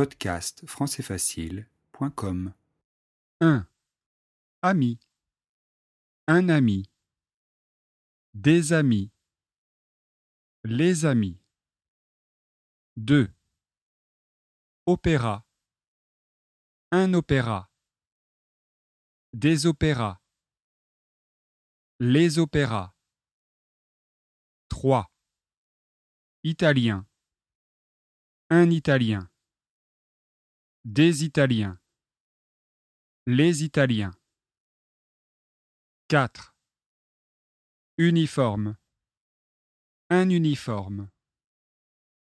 Podcast françaisfacile.com 1. Ami. Un ami. Des amis. Les amis. 2. Opéra. Un opéra. Des opéras. Les opéras. 3. Italien. Un Italien. Des Italiens. Les Italiens. 4. Uniforme. Un uniforme.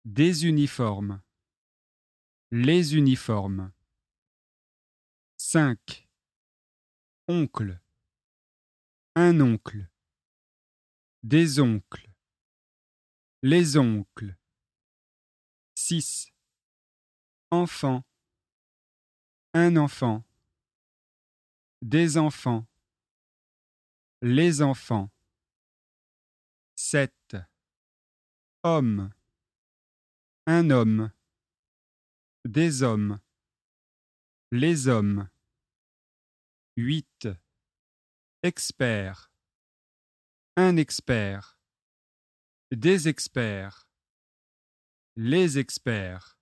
Des uniformes. Les uniformes. 5. Oncle. Un oncle. Des oncles. Les oncles. 6. Enfant. Un enfant. Des enfants. Les enfants. 7. Homme. Un homme. Des hommes. Les hommes. 8. Expert. Un expert. Des experts. Les experts.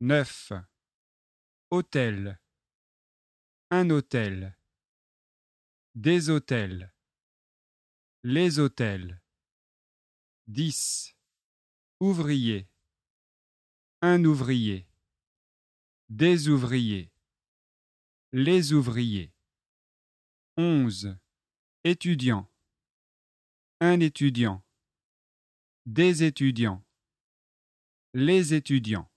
9. Hôtel. Un hôtel. Des hôtels. Les hôtels. 10. Ouvrier. Un ouvrier. Des ouvriers. Les ouvriers. 11. Étudiant. Un étudiant. Des étudiants. Les étudiants.